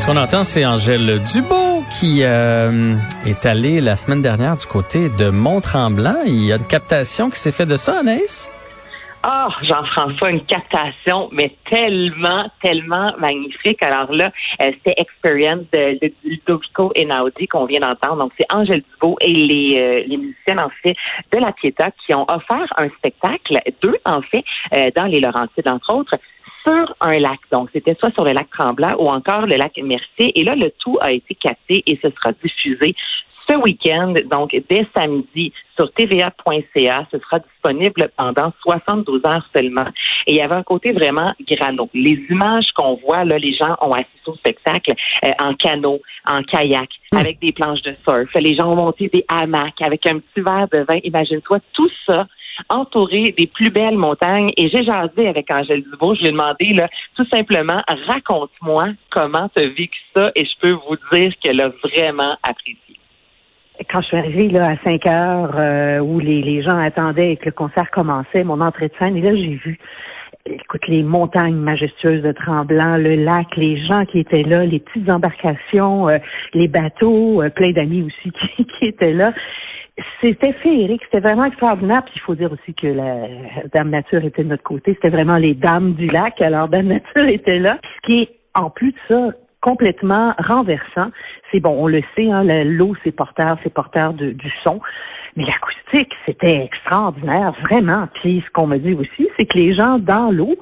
Ce qu'on entend, c'est Angèle Dubo qui euh, est allée la semaine dernière du côté de Mont-Tremblant. Il y a une captation qui s'est faite de ça, Anaïs? Ah, oh, Jean-François, une captation, mais tellement, tellement magnifique. Alors là, euh, c'est Experience de, de Ludovico Einaudi qu'on vient d'entendre. Donc, c'est Angèle Dubo et les, euh, les musiciennes, en fait, de la Pieta qui ont offert un spectacle, deux, en fait, euh, dans les Laurentides, entre autres, sur un lac. Donc, c'était soit sur le lac Tremblant ou encore le lac Mercier. Et là, le tout a été capté et ce sera diffusé ce week-end, donc dès samedi, sur tva.ca. Ce sera disponible pendant 72 heures seulement. Et il y avait un côté vraiment grano. Les images qu'on voit, là, les gens ont assisté au spectacle euh, en canot, en kayak, hmm. avec des planches de surf. Les gens ont monté des hamacs avec un petit verre de vin. Imagine-toi tout ça entouré des plus belles montagnes. Et j'ai jasé avec Angèle Dubois. Je lui ai demandé, là, tout simplement, raconte-moi comment tu as vécu ça. Et je peux vous dire qu'elle a vraiment apprécié quand je suis arrivée là, à 5 heures euh, où les, les gens attendaient et que le concert commençait, mon entrée de scène, et là j'ai vu écoute, les montagnes majestueuses de Tremblant, le lac, les gens qui étaient là, les petites embarcations, euh, les bateaux, euh, plein d'amis aussi qui étaient là c'était féerique, c'était vraiment extraordinaire. Puis il faut dire aussi que la Dame Nature était de notre côté. C'était vraiment les dames du lac. Alors Dame Nature était là. Ce qui est, en plus de ça, complètement renversant. C'est bon, on le sait, hein, l'eau, c'est porteur, c'est porteur du son. Mais l'acoustique, c'était extraordinaire, vraiment. Puis ce qu'on me dit aussi, c'est que les gens dans l'eau,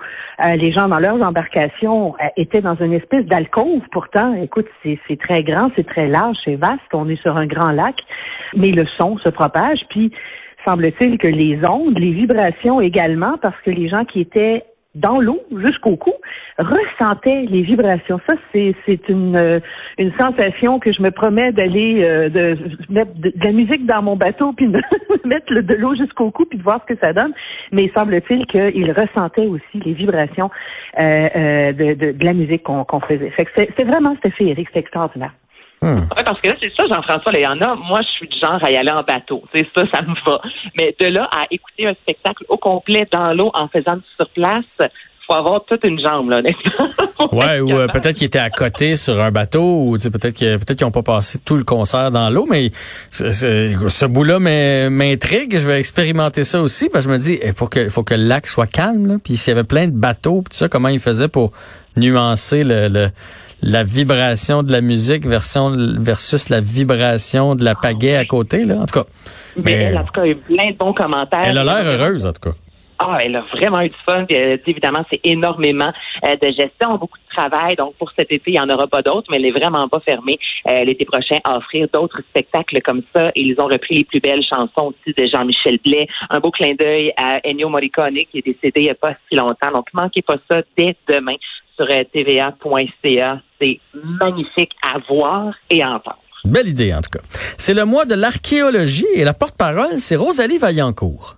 euh, les gens dans leurs embarcations euh, étaient dans une espèce d'alcôve. Pourtant, écoute, c'est très grand, c'est très large, c'est vaste. On est sur un grand lac, mais le son se propage. Puis semble-t-il que les ondes, les vibrations également, parce que les gens qui étaient dans l'eau jusqu'au cou, ressentait les vibrations. Ça, c'est, c'est une, euh, une sensation que je me promets d'aller euh, de mettre de, la musique dans mon bateau puis de mettre de l'eau jusqu'au cou puis de voir ce que ça donne. Mais il semble-t-il qu'il ressentait aussi les vibrations euh, de, de, de, la musique qu'on, qu'on faisait. Fait que c'est, vraiment c'était féerique, c'était extraordinaire. Hmm. Parce que là, c'est ça, Jean-François, il y en a. Moi, je suis du genre à y aller en bateau. C'est ça, ça me va. Mais de là à écouter un spectacle au complet dans l'eau en faisant du sur place, faut avoir toute une jambe, là, ouais, ou euh, peut-être qu'ils étaient à côté sur un bateau, ou peut-être qu'ils peut-être qu'ils n'ont pas passé tout le concert dans l'eau, mais ce bout-là m'intrigue. Je vais expérimenter ça aussi, parce que je me dis, il eh, faut que, faut que le lac soit calme, là. Puis s'il y avait plein de bateaux, tout ça, comment ils faisaient pour nuancer le la vibration de la musique version, versus la vibration de la pagaie à côté, là, en tout cas. Mais, elle, en tout cas, a eu plein de bons commentaires. Elle a l'air heureuse, en tout cas. Ah, elle a vraiment eu du fun. Euh, évidemment, c'est énormément euh, de gestion, beaucoup de travail. Donc, pour cet été, il n'y en aura pas d'autres, mais elle n'est vraiment pas fermée euh, l'été prochain à offrir d'autres spectacles comme ça. Et ils ont repris les plus belles chansons aussi de Jean-Michel Blais. Un beau clin d'œil à Ennio Morricone, qui est décédé il n'y a pas si longtemps. Donc, manquez pas ça dès demain sur tva.ca. C'est magnifique à voir et à entendre. Belle idée, en tout cas. C'est le mois de l'archéologie et la porte-parole, c'est Rosalie Vaillancourt.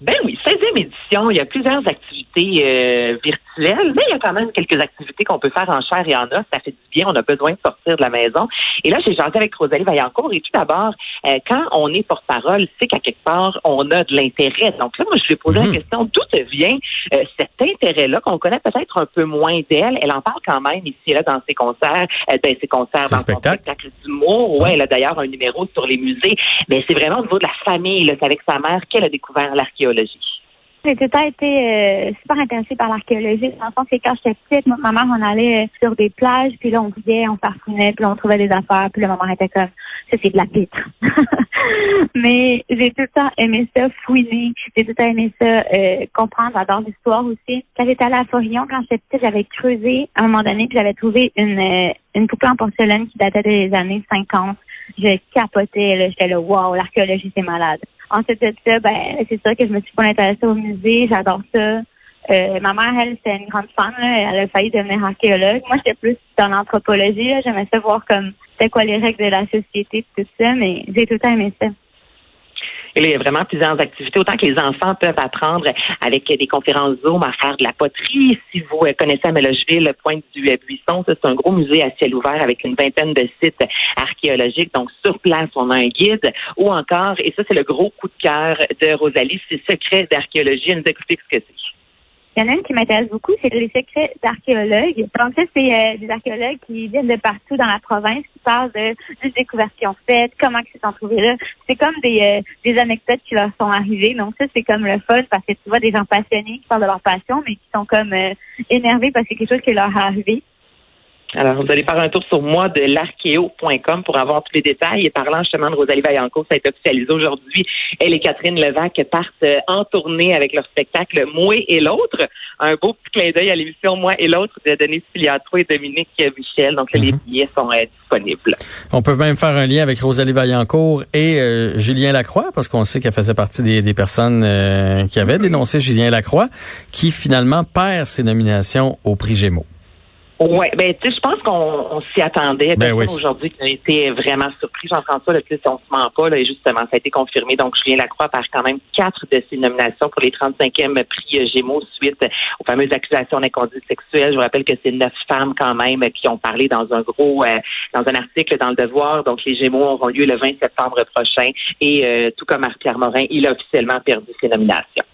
Ben oui, 16e édition, il y a plusieurs activités euh, virtuelles, mais il y a quand même quelques activités qu'on peut faire en chair et en os. Ça fait du bien, on a besoin de sortir de la maison. Et là, j'ai jasé avec Rosalie Vaillancourt. Et tout d'abord, euh, quand on est porte-parole, c'est qu'à quelque part, on a de l'intérêt. Donc là, moi, je lui ai posé la mhm. question, d'où vient euh, cet intérêt-là qu'on connaît peut-être un peu moins d'elle. Elle en parle quand même ici et là dans ses concerts, dans ses concerts, dans spectacle. son spectacle d'humour. Ouais, elle a d'ailleurs un numéro sur les musées. Mais c'est vraiment au niveau de la famille. C'est avec sa mère qu'elle a découvert l'archéologie j'ai tout le temps été euh, super intéressée par l'archéologie. Dans le que quand j'étais petite, ma mère, on allait euh, sur des plages, puis là, on vivait, on farcinait, puis là, on trouvait des affaires, puis là, ma mère était comme, ça, c'est de la pitre. Mais j'ai tout le temps aimé ça, fouiner. J'ai tout le temps aimé ça, euh, comprendre. J'adore l'histoire aussi. Quand j'étais allée à Forillon, quand j'étais petite, j'avais creusé à un moment donné, puis j'avais trouvé une, une poupée en porcelaine qui datait des années 50 je capotais, j'étais là, wow, l'archéologie, c'est malade. Ensuite de ça, ben, c'est sûr que je me suis pas intéressée au musée, j'adore ça. Euh, ma mère, elle, c'est une grande fan, là. elle a failli devenir archéologue. Moi, j'étais plus dans l'anthropologie, j'aimais ça voir comme c'était quoi les règles de la société, tout ça, mais j'ai tout le temps aimé ça. Il y a vraiment plusieurs activités. Autant que les enfants peuvent apprendre avec des conférences Zoom à faire de la poterie. Si vous euh, connaissez à le Pointe du euh, Buisson, c'est un gros musée à ciel ouvert avec une vingtaine de sites archéologiques. Donc, sur place, on a un guide. Ou encore, et ça, c'est le gros coup de cœur de Rosalie, c'est Secret d'archéologie. Elle nous explique ce que c'est. Il y en a une qui m'intéresse beaucoup, c'est les secrets d'archéologues. Donc ça, c'est euh, des archéologues qui viennent de partout dans la province, qui parlent de, des découvertes qu'ils ont faites, comment ils se sont trouvés là. C'est comme des, euh, des anecdotes qui leur sont arrivées. Donc ça, c'est comme le fun parce que tu vois des gens passionnés qui parlent de leur passion, mais qui sont comme euh, énervés parce que c'est quelque chose qui leur est arrivé. Alors, vous allez faire un tour sur moi de l'archéo.com pour avoir tous les détails. Et parlant justement de Rosalie Vaillancourt, ça a été officialisé aujourd'hui. Elle et Catherine Levac partent euh, en tournée avec leur spectacle Moi et l'autre. Un beau petit clin d'œil à l'émission Moi et l'autre de Denis Filiatro et Dominique Michel. Donc, les mhm. billets sont euh, disponibles. On peut même faire un lien avec Rosalie Vaillancourt et euh, Julien Lacroix, parce qu'on sait qu'elle faisait partie des, des personnes qui avaient dénoncé Julien Lacroix, qui finalement perd ses nominations au prix Gémeaux. Oui, ben tu sais, je pense qu'on s'y attendait. Ben oui. Aujourd'hui, qui a été vraiment surpris, Jean-François, le plus on se ment pas, là, et justement, ça a été confirmé. Donc, Julien Lacroix par quand même quatre de ses nominations pour les 35e prix Gémeaux suite aux fameuses accusations d'inconduite sexuelle. Je vous rappelle que c'est neuf femmes quand même qui ont parlé dans un gros, euh, dans un article dans le Devoir. Donc, les Gémeaux auront lieu le 20 septembre prochain. Et euh, tout comme Marc-Pierre Morin, il a officiellement perdu ses nominations.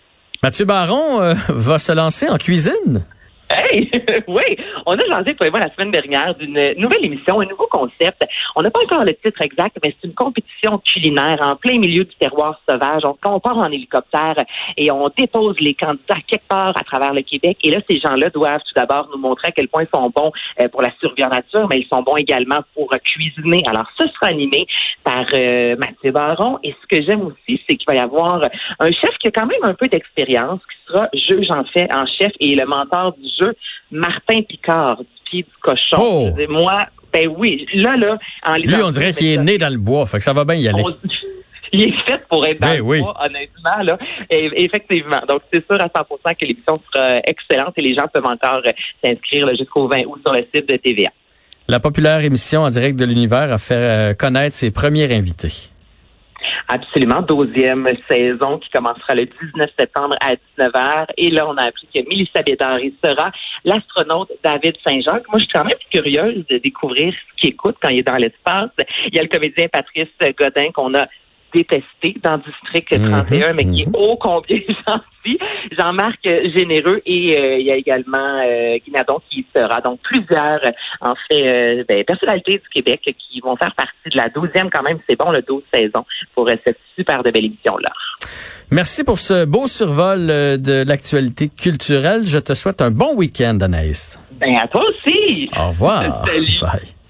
Mathieu Baron euh, va se lancer en cuisine? Hey, oui, on a lancé, toi et moi, la semaine dernière, d'une nouvelle émission, un nouveau concept. On n'a pas encore le titre exact, mais c'est une compétition culinaire en plein milieu du terroir sauvage. On, on part en hélicoptère et on dépose les candidats quelque part à travers le Québec. Et là, ces gens-là doivent tout d'abord nous montrer à quel point ils sont bons euh, pour la survie en nature, mais ils sont bons également pour cuisiner. Alors, ce sera animé par euh, Mathieu Baron. Et ce que j'aime aussi, c'est qu'il va y avoir un chef qui a quand même un peu d'expérience, sera juge en fait en chef et le mentor du jeu, Martin Picard, du pied du cochon. Oh. Moi, ben oui, là, là, en Lui, on dirait qu'il est né dans le bois, fait que ça va bien y aller. il est fait pour être dans ben le bois, honnêtement. Là. Et, effectivement. Donc, c'est sûr à 100 que l'émission sera excellente et les gens peuvent encore euh, s'inscrire jusqu'au 20 août sur le site de TVA. La populaire émission en direct de l'univers a fait euh, connaître ses premiers invités. Absolument, douzième saison qui commencera le 19 septembre à 19h. Et là, on a appris que Mélissa Bédard sera l'astronaute David Saint-Jacques. Moi, je suis quand même curieuse de découvrir ce qu'il écoute quand il est dans l'espace. Il y a le comédien Patrice Godin qu'on a détesté dans District 31, mhm, mais qui est mhm. ô combien gentil. Jean-Marc Généreux et euh, il y a également euh, Guinadon qui sera. Donc plusieurs, en fait, euh, ben, personnalités du Québec qui vont faire partie de la douzième quand même. C'est bon, le 12 saison pour cette super de belle émission-là. Merci pour ce beau survol de l'actualité culturelle. Je te souhaite un bon week-end, Anaïs. Ben, à toi aussi. Au revoir. Salut. Bye.